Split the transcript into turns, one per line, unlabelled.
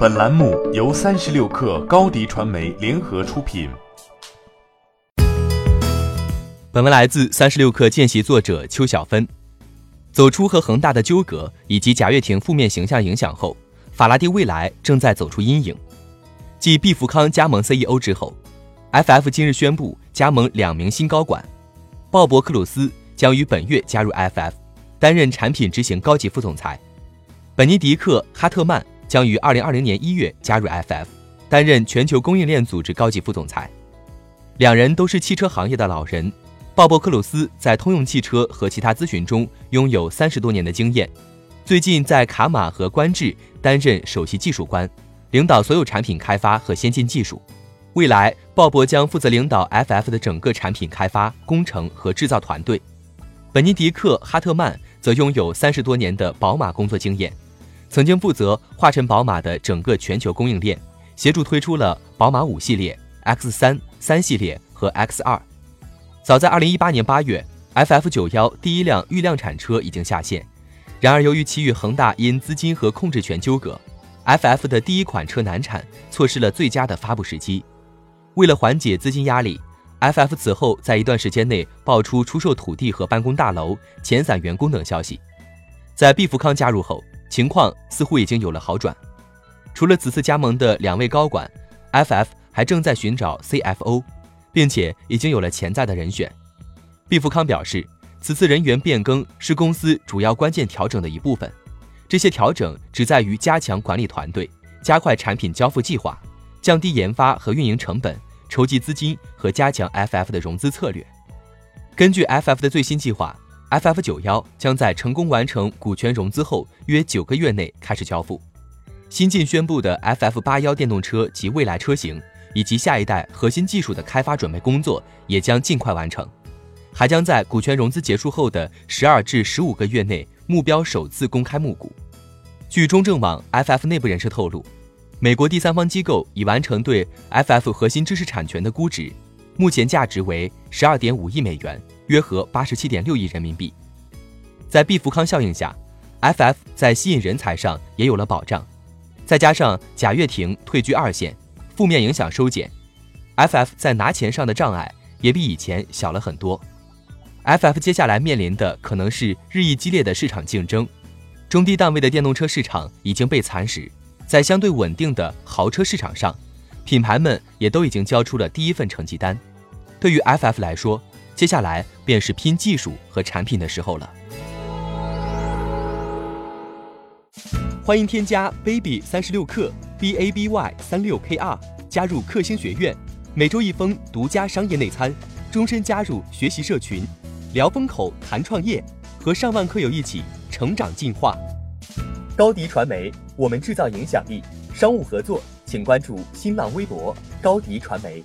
本栏目由三十六氪高低传媒联合出品。
本文来自三十六氪见习作者邱小芬。走出和恒大的纠葛以及贾跃亭负面形象影响后，法拉第未来正在走出阴影。继毕福康加盟 CEO 之后，FF 今日宣布加盟两名新高管，鲍勃克鲁斯将于本月加入 FF，担任产品执行高级副总裁。本尼迪克哈特曼。将于二零二零年一月加入 FF，担任全球供应链组织高级副总裁。两人都是汽车行业的老人。鲍勃·克鲁斯在通用汽车和其他咨询中拥有三十多年的经验，最近在卡马和观致担任首席技术官，领导所有产品开发和先进技术。未来，鲍勃将负责领导 FF 的整个产品开发、工程和制造团队。本尼迪克·哈特曼则拥有三十多年的宝马工作经验。曾经负责华晨宝马的整个全球供应链，协助推出了宝马五系列、X 三、三系列和 X 二。早在二零一八年八月，FF 九幺第一辆预量产车已经下线。然而，由于其与恒大因资金和控制权纠葛，FF 的第一款车难产，错失了最佳的发布时机。为了缓解资金压力，FF 此后在一段时间内爆出出售土地和办公大楼、遣散员工等消息。在毕福康加入后，情况似乎已经有了好转。除了此次加盟的两位高管，FF 还正在寻找 CFO，并且已经有了潜在的人选。毕福康表示，此次人员变更是公司主要关键调整的一部分。这些调整旨在于加强管理团队，加快产品交付计划，降低研发和运营成本，筹集资金和加强 FF 的融资策略。根据 FF 的最新计划。FF 九幺将在成功完成股权融资后约九个月内开始交付。新近宣布的 FF 八幺电动车及未来车型以及下一代核心技术的开发准备工作也将尽快完成，还将在股权融资结束后的十二至十五个月内目标首次公开募股。据中证网 FF 内部人士透露，美国第三方机构已完成对 FF 核心知识产权的估值，目前价值为十二点五亿美元。约合八十七点六亿人民币。在毕福康效应下，FF 在吸引人才上也有了保障，再加上贾跃亭退居二线，负面影响收减，FF 在拿钱上的障碍也比以前小了很多。FF 接下来面临的可能是日益激烈的市场竞争，中低档位的电动车市场已经被蚕食，在相对稳定的豪车市场上，品牌们也都已经交出了第一份成绩单。对于 FF 来说，接下来便是拼技术和产品的时候了。欢迎添加 baby 三十六克 b a b y 三六 k r 加入克星学院，每周一封独家商业内参，终身加入学习社群，聊风口谈创业，和上万课友一起成长进化。高迪传媒，我们制造影响力。商务合作，请关注新浪微博高迪传媒。